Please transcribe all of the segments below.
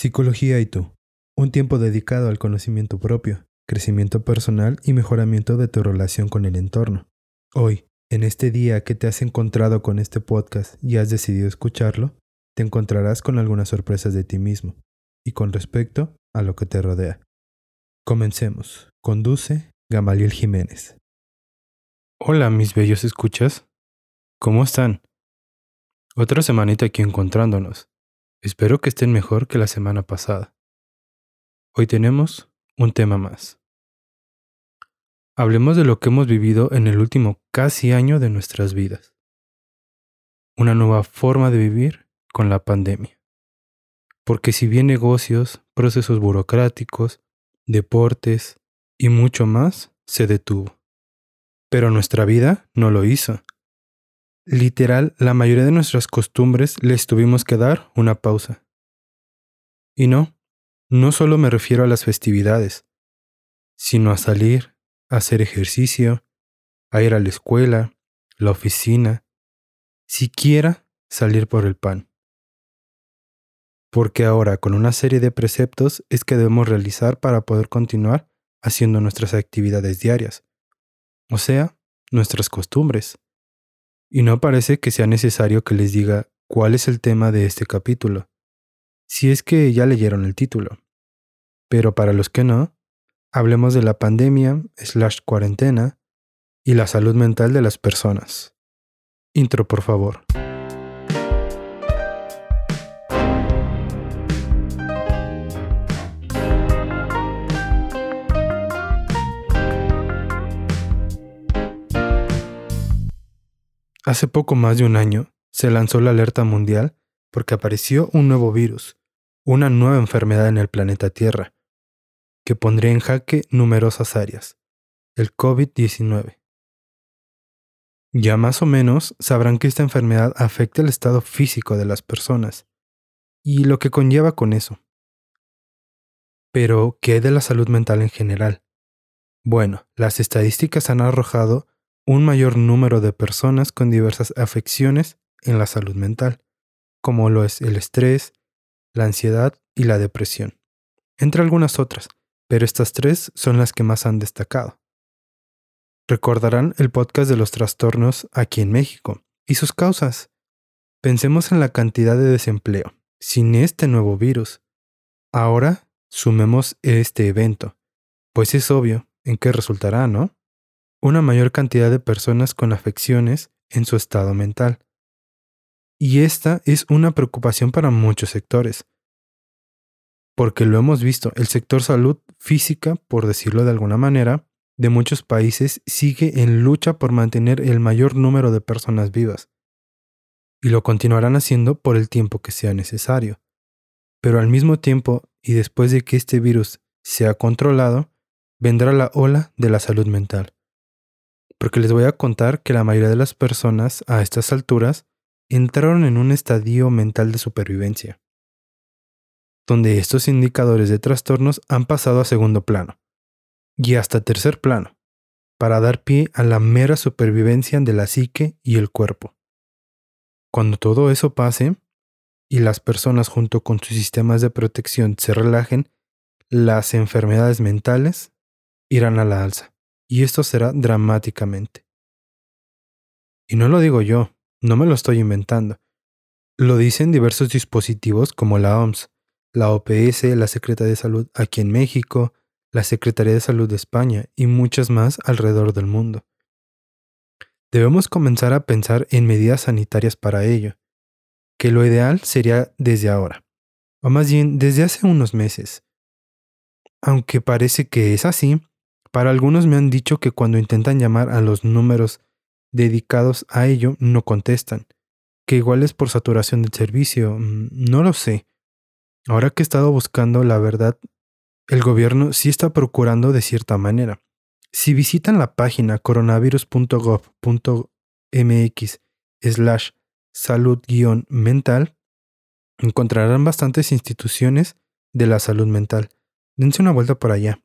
Psicología y tú. Un tiempo dedicado al conocimiento propio, crecimiento personal y mejoramiento de tu relación con el entorno. Hoy, en este día que te has encontrado con este podcast y has decidido escucharlo, te encontrarás con algunas sorpresas de ti mismo y con respecto a lo que te rodea. Comencemos. Conduce Gamaliel Jiménez. Hola mis bellos escuchas. ¿Cómo están? Otra semanita aquí encontrándonos. Espero que estén mejor que la semana pasada. Hoy tenemos un tema más. Hablemos de lo que hemos vivido en el último casi año de nuestras vidas. Una nueva forma de vivir con la pandemia. Porque si bien negocios, procesos burocráticos, deportes y mucho más se detuvo. Pero nuestra vida no lo hizo. Literal, la mayoría de nuestras costumbres les tuvimos que dar una pausa. Y no, no solo me refiero a las festividades, sino a salir, a hacer ejercicio, a ir a la escuela, la oficina, siquiera salir por el pan. Porque ahora con una serie de preceptos es que debemos realizar para poder continuar haciendo nuestras actividades diarias, o sea, nuestras costumbres y no parece que sea necesario que les diga cuál es el tema de este capítulo, si es que ya leyeron el título. Pero para los que no, hablemos de la pandemia slash cuarentena y la salud mental de las personas. Intro, por favor. Hace poco más de un año se lanzó la alerta mundial porque apareció un nuevo virus, una nueva enfermedad en el planeta Tierra, que pondría en jaque numerosas áreas, el COVID-19. Ya más o menos sabrán que esta enfermedad afecta el estado físico de las personas y lo que conlleva con eso. Pero, ¿qué de la salud mental en general? Bueno, las estadísticas han arrojado un mayor número de personas con diversas afecciones en la salud mental, como lo es el estrés, la ansiedad y la depresión, entre algunas otras, pero estas tres son las que más han destacado. Recordarán el podcast de los trastornos aquí en México y sus causas. Pensemos en la cantidad de desempleo sin este nuevo virus. Ahora sumemos este evento, pues es obvio en qué resultará, ¿no? Una mayor cantidad de personas con afecciones en su estado mental. Y esta es una preocupación para muchos sectores. Porque lo hemos visto, el sector salud física, por decirlo de alguna manera, de muchos países sigue en lucha por mantener el mayor número de personas vivas. Y lo continuarán haciendo por el tiempo que sea necesario. Pero al mismo tiempo, y después de que este virus sea controlado, vendrá la ola de la salud mental porque les voy a contar que la mayoría de las personas a estas alturas entraron en un estadio mental de supervivencia, donde estos indicadores de trastornos han pasado a segundo plano y hasta tercer plano, para dar pie a la mera supervivencia de la psique y el cuerpo. Cuando todo eso pase y las personas junto con sus sistemas de protección se relajen, las enfermedades mentales irán a la alza y esto será dramáticamente. Y no lo digo yo, no me lo estoy inventando. Lo dicen diversos dispositivos como la OMS, la OPS, la Secretaría de Salud aquí en México, la Secretaría de Salud de España y muchas más alrededor del mundo. Debemos comenzar a pensar en medidas sanitarias para ello, que lo ideal sería desde ahora, o más bien desde hace unos meses. Aunque parece que es así, para algunos me han dicho que cuando intentan llamar a los números dedicados a ello no contestan, que igual es por saturación del servicio, mm, no lo sé. Ahora que he estado buscando la verdad, el gobierno sí está procurando de cierta manera. Si visitan la página coronavirus.gov.mx slash salud-mental, encontrarán bastantes instituciones de la salud mental. Dense una vuelta por allá.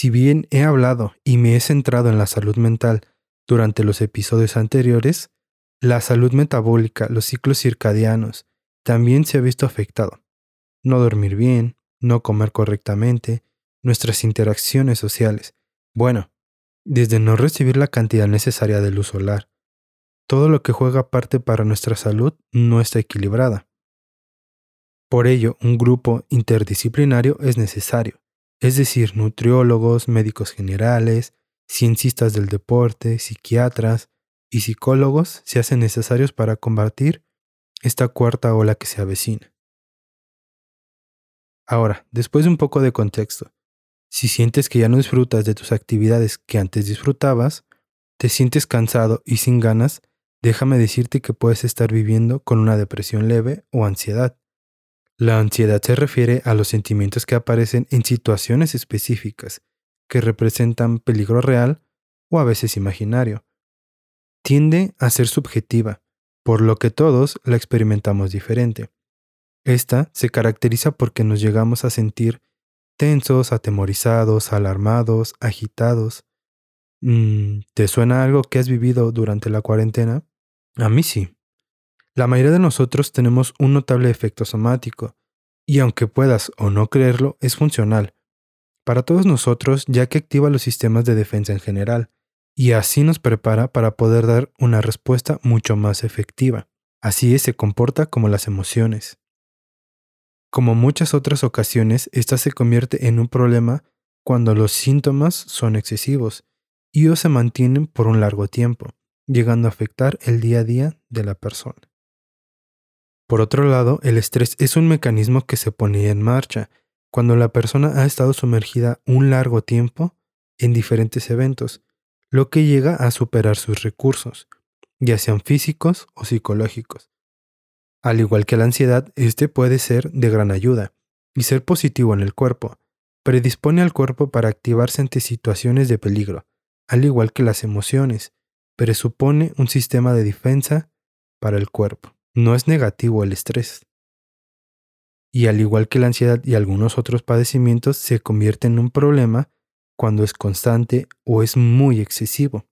Si bien he hablado y me he centrado en la salud mental durante los episodios anteriores, la salud metabólica, los ciclos circadianos también se ha visto afectado. No dormir bien, no comer correctamente, nuestras interacciones sociales. Bueno, desde no recibir la cantidad necesaria de luz solar. Todo lo que juega parte para nuestra salud no está equilibrada. Por ello, un grupo interdisciplinario es necesario, es decir, nutriólogos, médicos generales, ciencistas del deporte, psiquiatras y psicólogos se hacen necesarios para combatir esta cuarta ola que se avecina. Ahora, después de un poco de contexto, si sientes que ya no disfrutas de tus actividades que antes disfrutabas, te sientes cansado y sin ganas, déjame decirte que puedes estar viviendo con una depresión leve o ansiedad. La ansiedad se refiere a los sentimientos que aparecen en situaciones específicas, que representan peligro real o a veces imaginario. Tiende a ser subjetiva, por lo que todos la experimentamos diferente. Esta se caracteriza porque nos llegamos a sentir tensos, atemorizados, alarmados, agitados. Mm, ¿Te suena algo que has vivido durante la cuarentena? A mí sí. La mayoría de nosotros tenemos un notable efecto somático, y aunque puedas o no creerlo, es funcional. Para todos nosotros, ya que activa los sistemas de defensa en general, y así nos prepara para poder dar una respuesta mucho más efectiva. Así es, se comporta como las emociones. Como muchas otras ocasiones, esta se convierte en un problema cuando los síntomas son excesivos y o se mantienen por un largo tiempo, llegando a afectar el día a día de la persona. Por otro lado, el estrés es un mecanismo que se pone en marcha cuando la persona ha estado sumergida un largo tiempo en diferentes eventos, lo que llega a superar sus recursos, ya sean físicos o psicológicos, al igual que la ansiedad, este puede ser de gran ayuda y ser positivo en el cuerpo. Predispone al cuerpo para activarse ante situaciones de peligro, al igual que las emociones, presupone un sistema de defensa para el cuerpo. No es negativo el estrés. Y al igual que la ansiedad y algunos otros padecimientos, se convierte en un problema cuando es constante o es muy excesivo.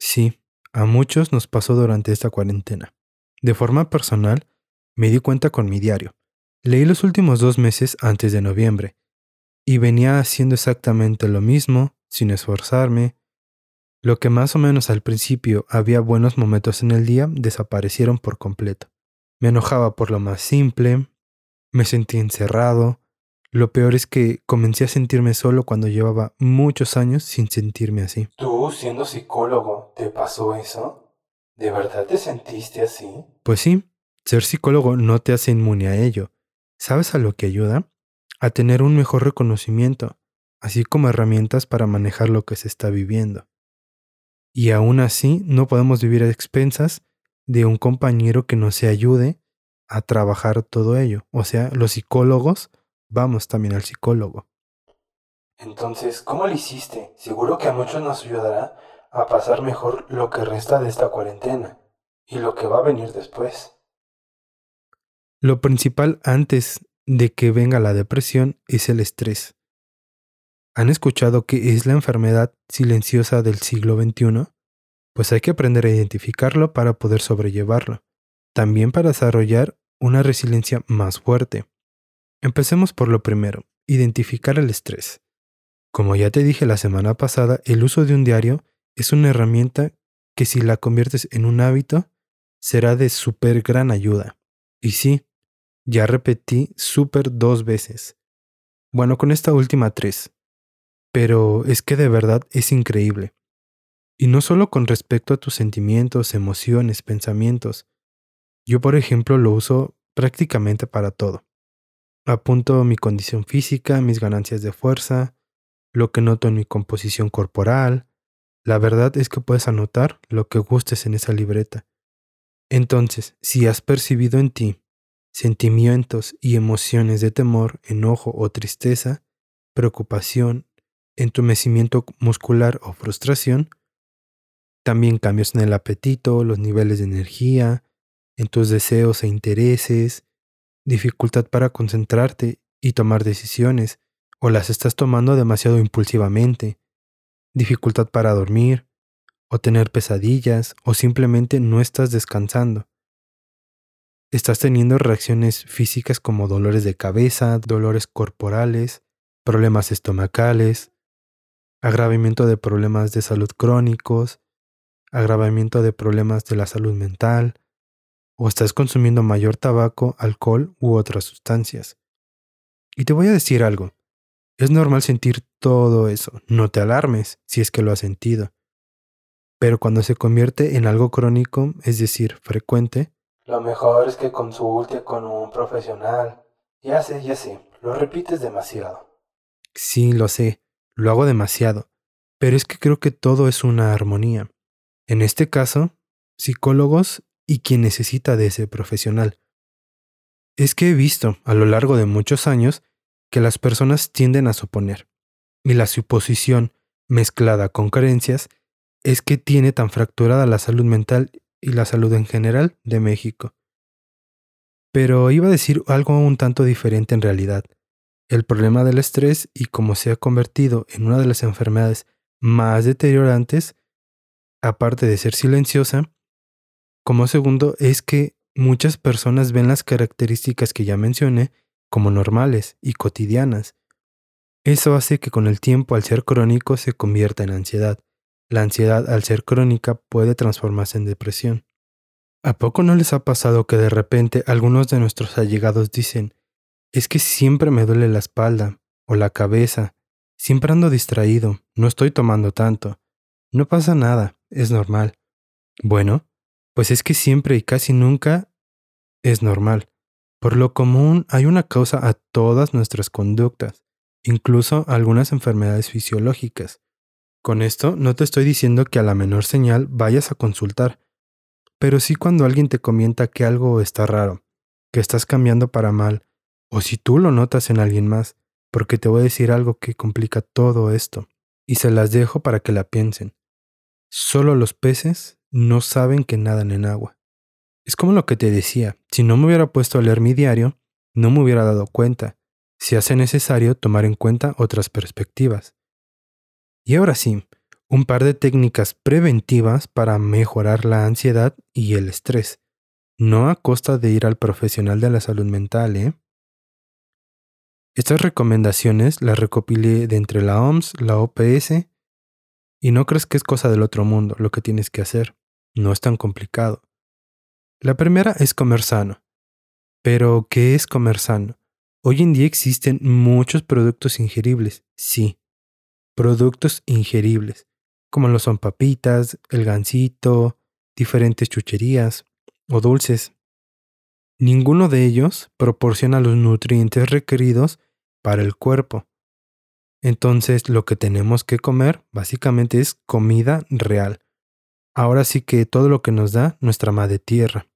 Sí, a muchos nos pasó durante esta cuarentena. De forma personal, me di cuenta con mi diario. Leí los últimos dos meses antes de noviembre, y venía haciendo exactamente lo mismo, sin esforzarme. Lo que más o menos al principio había buenos momentos en el día desaparecieron por completo. Me enojaba por lo más simple, me sentí encerrado. Lo peor es que comencé a sentirme solo cuando llevaba muchos años sin sentirme así. ¿Tú, siendo psicólogo, te pasó eso? ¿De verdad te sentiste así? Pues sí, ser psicólogo no te hace inmune a ello. ¿Sabes a lo que ayuda? A tener un mejor reconocimiento, así como herramientas para manejar lo que se está viviendo. Y aún así no podemos vivir a expensas de un compañero que nos ayude a trabajar todo ello. O sea, los psicólogos vamos también al psicólogo. Entonces, ¿cómo lo hiciste? Seguro que a muchos nos ayudará a pasar mejor lo que resta de esta cuarentena y lo que va a venir después. Lo principal antes de que venga la depresión es el estrés. ¿Han escuchado que es la enfermedad silenciosa del siglo XXI? Pues hay que aprender a identificarlo para poder sobrellevarlo, también para desarrollar una resiliencia más fuerte. Empecemos por lo primero, identificar el estrés. Como ya te dije la semana pasada, el uso de un diario es una herramienta que si la conviertes en un hábito, será de súper gran ayuda. Y sí, ya repetí súper dos veces. Bueno, con esta última tres. Pero es que de verdad es increíble. Y no solo con respecto a tus sentimientos, emociones, pensamientos. Yo, por ejemplo, lo uso prácticamente para todo. Apunto mi condición física, mis ganancias de fuerza, lo que noto en mi composición corporal, la verdad es que puedes anotar lo que gustes en esa libreta. Entonces, si has percibido en ti sentimientos y emociones de temor, enojo o tristeza, preocupación, entumecimiento muscular o frustración, también cambios en el apetito, los niveles de energía, en tus deseos e intereses, dificultad para concentrarte y tomar decisiones, o las estás tomando demasiado impulsivamente, dificultad para dormir, o tener pesadillas, o simplemente no estás descansando. estás teniendo reacciones físicas como dolores de cabeza, dolores corporales, problemas estomacales, agravamiento de problemas de salud crónicos, agravamiento de problemas de la salud mental, o estás consumiendo mayor tabaco, alcohol u otras sustancias. Y te voy a decir algo, es normal sentir todo eso, no te alarmes si es que lo has sentido. Pero cuando se convierte en algo crónico, es decir, frecuente, lo mejor es que consulte con un profesional. Ya sé, ya sé, lo repites demasiado. Sí, lo sé, lo hago demasiado, pero es que creo que todo es una armonía. En este caso, psicólogos y quien necesita de ese profesional. Es que he visto, a lo largo de muchos años, que las personas tienden a suponer, y la suposición, mezclada con creencias, es que tiene tan fracturada la salud mental y la salud en general de México. Pero iba a decir algo un tanto diferente en realidad. El problema del estrés y cómo se ha convertido en una de las enfermedades más deteriorantes, aparte de ser silenciosa, como segundo es que muchas personas ven las características que ya mencioné como normales y cotidianas. Eso hace que con el tiempo al ser crónico se convierta en ansiedad. La ansiedad al ser crónica puede transformarse en depresión. ¿A poco no les ha pasado que de repente algunos de nuestros allegados dicen, es que siempre me duele la espalda o la cabeza, siempre ando distraído, no estoy tomando tanto, no pasa nada, es normal? Bueno, pues es que siempre y casi nunca es normal. Por lo común hay una causa a todas nuestras conductas, incluso algunas enfermedades fisiológicas. Con esto no te estoy diciendo que a la menor señal vayas a consultar, pero sí cuando alguien te comenta que algo está raro, que estás cambiando para mal, o si tú lo notas en alguien más, porque te voy a decir algo que complica todo esto, y se las dejo para que la piensen. Solo los peces no saben que nadan en agua. Es como lo que te decía, si no me hubiera puesto a leer mi diario, no me hubiera dado cuenta. Se hace necesario tomar en cuenta otras perspectivas. Y ahora sí, un par de técnicas preventivas para mejorar la ansiedad y el estrés, no a costa de ir al profesional de la salud mental, ¿eh? Estas recomendaciones las recopilé de entre la OMS, la OPS, y no crees que es cosa del otro mundo lo que tienes que hacer. No es tan complicado. La primera es comer sano. Pero, ¿qué es comer sano? Hoy en día existen muchos productos ingeribles, sí, productos ingeribles, como lo son papitas, el gansito, diferentes chucherías o dulces. Ninguno de ellos proporciona los nutrientes requeridos el cuerpo. Entonces lo que tenemos que comer básicamente es comida real, ahora sí que todo lo que nos da nuestra madre tierra.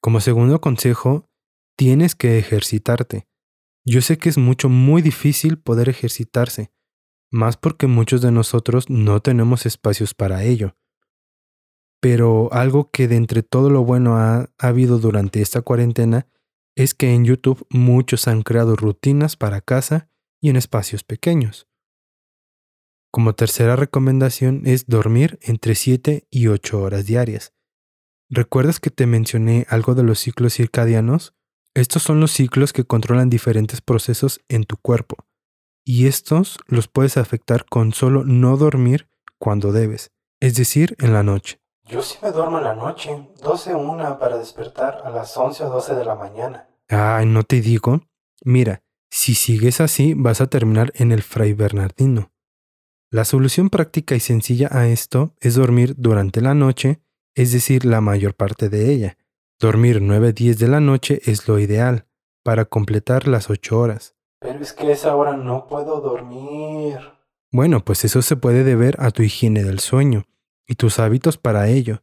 Como segundo consejo, tienes que ejercitarte. Yo sé que es mucho, muy difícil poder ejercitarse, más porque muchos de nosotros no tenemos espacios para ello. Pero algo que de entre todo lo bueno ha habido durante esta cuarentena es que en YouTube muchos han creado rutinas para casa y en espacios pequeños. Como tercera recomendación es dormir entre 7 y 8 horas diarias. ¿Recuerdas que te mencioné algo de los ciclos circadianos? Estos son los ciclos que controlan diferentes procesos en tu cuerpo, y estos los puedes afectar con solo no dormir cuando debes, es decir, en la noche. Yo sí me duermo en la noche, 12 una para despertar a las 11 o 12 de la mañana. Ay, no te digo. Mira, si sigues así vas a terminar en el Fray Bernardino. La solución práctica y sencilla a esto es dormir durante la noche, es decir, la mayor parte de ella. Dormir 9-10 de la noche es lo ideal, para completar las 8 horas. Pero es que a esa hora no puedo dormir. Bueno, pues eso se puede deber a tu higiene del sueño y tus hábitos para ello.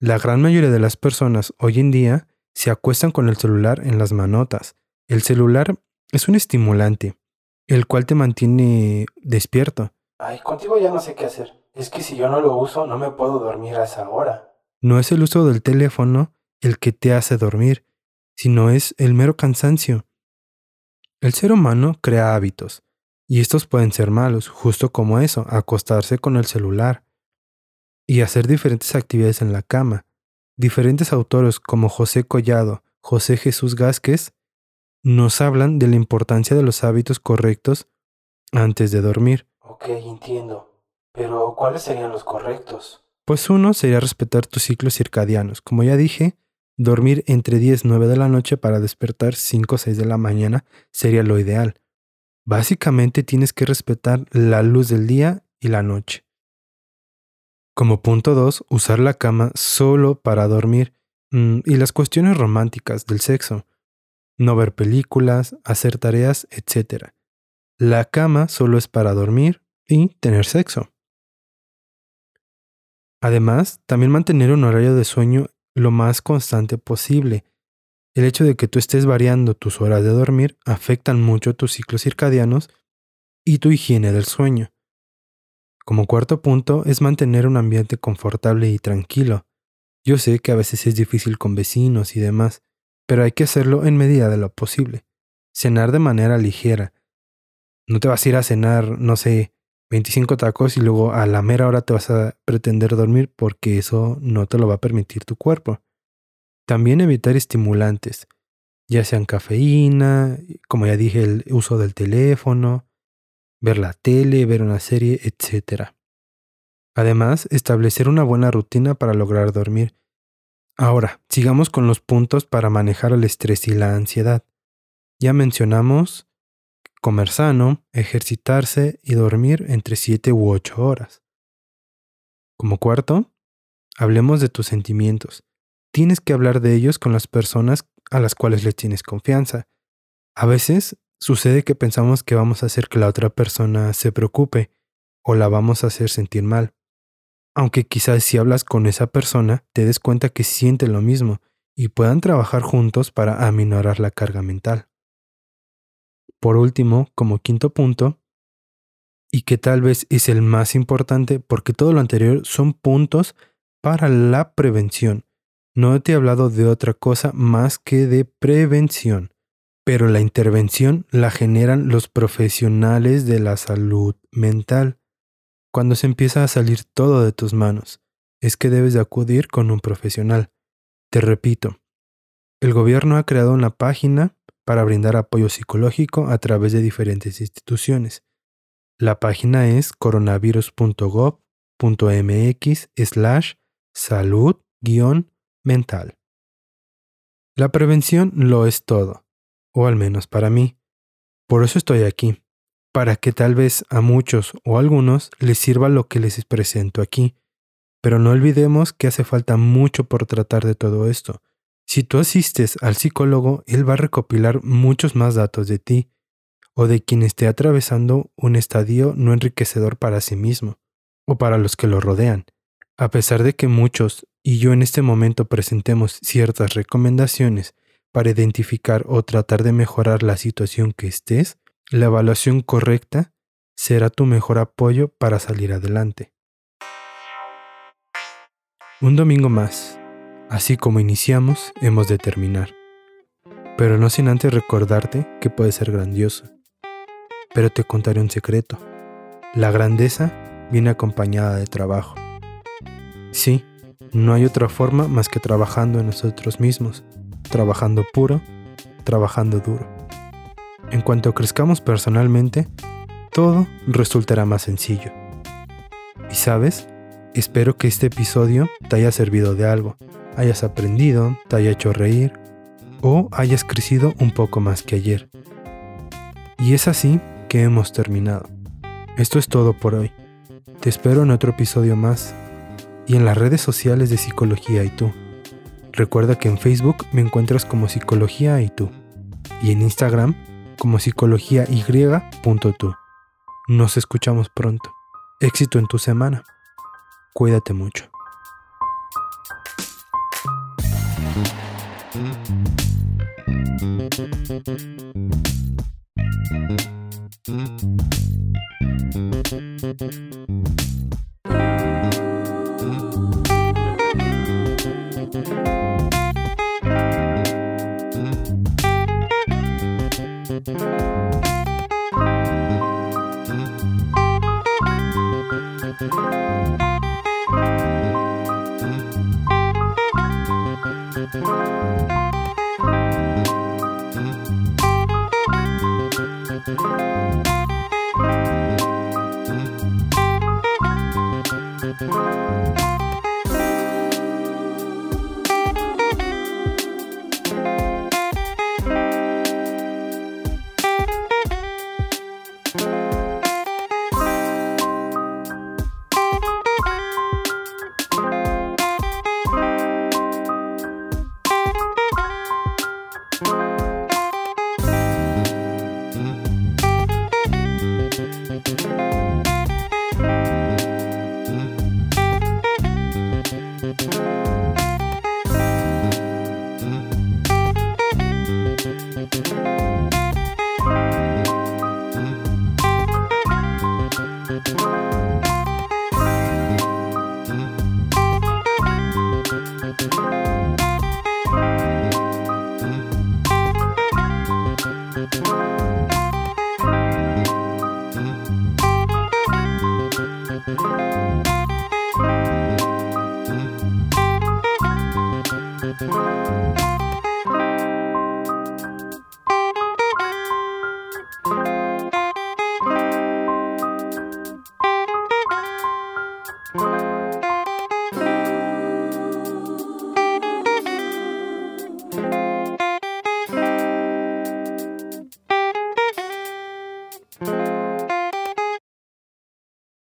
La gran mayoría de las personas hoy en día se acuestan con el celular en las manotas. El celular es un estimulante, el cual te mantiene despierto. Ay, contigo ya no sé qué hacer. Es que si yo no lo uso, no me puedo dormir a esa hora. No es el uso del teléfono el que te hace dormir, sino es el mero cansancio. El ser humano crea hábitos, y estos pueden ser malos, justo como eso, acostarse con el celular y hacer diferentes actividades en la cama. Diferentes autores como José Collado José Jesús Gásquez, nos hablan de la importancia de los hábitos correctos antes de dormir. Ok, entiendo. Pero ¿cuáles serían los correctos? Pues uno sería respetar tus ciclos circadianos. Como ya dije, dormir entre 10 y 9 de la noche para despertar 5 o 6 de la mañana sería lo ideal. Básicamente tienes que respetar la luz del día y la noche. Como punto 2, usar la cama solo para dormir mm, y las cuestiones románticas del sexo. No ver películas, hacer tareas, etc. La cama solo es para dormir y tener sexo. Además, también mantener un horario de sueño lo más constante posible. El hecho de que tú estés variando tus horas de dormir afectan mucho tus ciclos circadianos y tu higiene del sueño. Como cuarto punto es mantener un ambiente confortable y tranquilo. Yo sé que a veces es difícil con vecinos y demás, pero hay que hacerlo en medida de lo posible. Cenar de manera ligera. No te vas a ir a cenar, no sé, 25 tacos y luego a la mera hora te vas a pretender dormir porque eso no te lo va a permitir tu cuerpo. También evitar estimulantes, ya sean cafeína, como ya dije, el uso del teléfono, ver la tele, ver una serie, etc. Además, establecer una buena rutina para lograr dormir. Ahora, sigamos con los puntos para manejar el estrés y la ansiedad. Ya mencionamos comer sano, ejercitarse y dormir entre 7 u 8 horas. Como cuarto, hablemos de tus sentimientos. Tienes que hablar de ellos con las personas a las cuales le tienes confianza. A veces sucede que pensamos que vamos a hacer que la otra persona se preocupe o la vamos a hacer sentir mal. Aunque quizás si hablas con esa persona te des cuenta que siente lo mismo y puedan trabajar juntos para aminorar la carga mental. Por último, como quinto punto, y que tal vez es el más importante porque todo lo anterior son puntos para la prevención. No te he hablado de otra cosa más que de prevención, pero la intervención la generan los profesionales de la salud mental. Cuando se empieza a salir todo de tus manos, es que debes de acudir con un profesional. Te repito, el gobierno ha creado una página para brindar apoyo psicológico a través de diferentes instituciones. La página es coronavirus.gov.mx slash salud-mental. La prevención lo es todo, o al menos para mí. Por eso estoy aquí, para que tal vez a muchos o algunos les sirva lo que les presento aquí. Pero no olvidemos que hace falta mucho por tratar de todo esto, si tú asistes al psicólogo, él va a recopilar muchos más datos de ti o de quien esté atravesando un estadio no enriquecedor para sí mismo o para los que lo rodean. A pesar de que muchos y yo en este momento presentemos ciertas recomendaciones para identificar o tratar de mejorar la situación que estés, la evaluación correcta será tu mejor apoyo para salir adelante. Un domingo más Así como iniciamos, hemos de terminar. Pero no sin antes recordarte que puede ser grandioso. Pero te contaré un secreto. La grandeza viene acompañada de trabajo. Sí, no hay otra forma más que trabajando en nosotros mismos, trabajando puro, trabajando duro. En cuanto crezcamos personalmente, todo resultará más sencillo. Y sabes, espero que este episodio te haya servido de algo hayas aprendido, te haya hecho reír o hayas crecido un poco más que ayer. Y es así que hemos terminado. Esto es todo por hoy. Te espero en otro episodio más y en las redes sociales de Psicología y tú. Recuerda que en Facebook me encuentras como Psicología y tú y en Instagram como Psicología Y.tú. Nos escuchamos pronto. Éxito en tu semana. Cuídate mucho.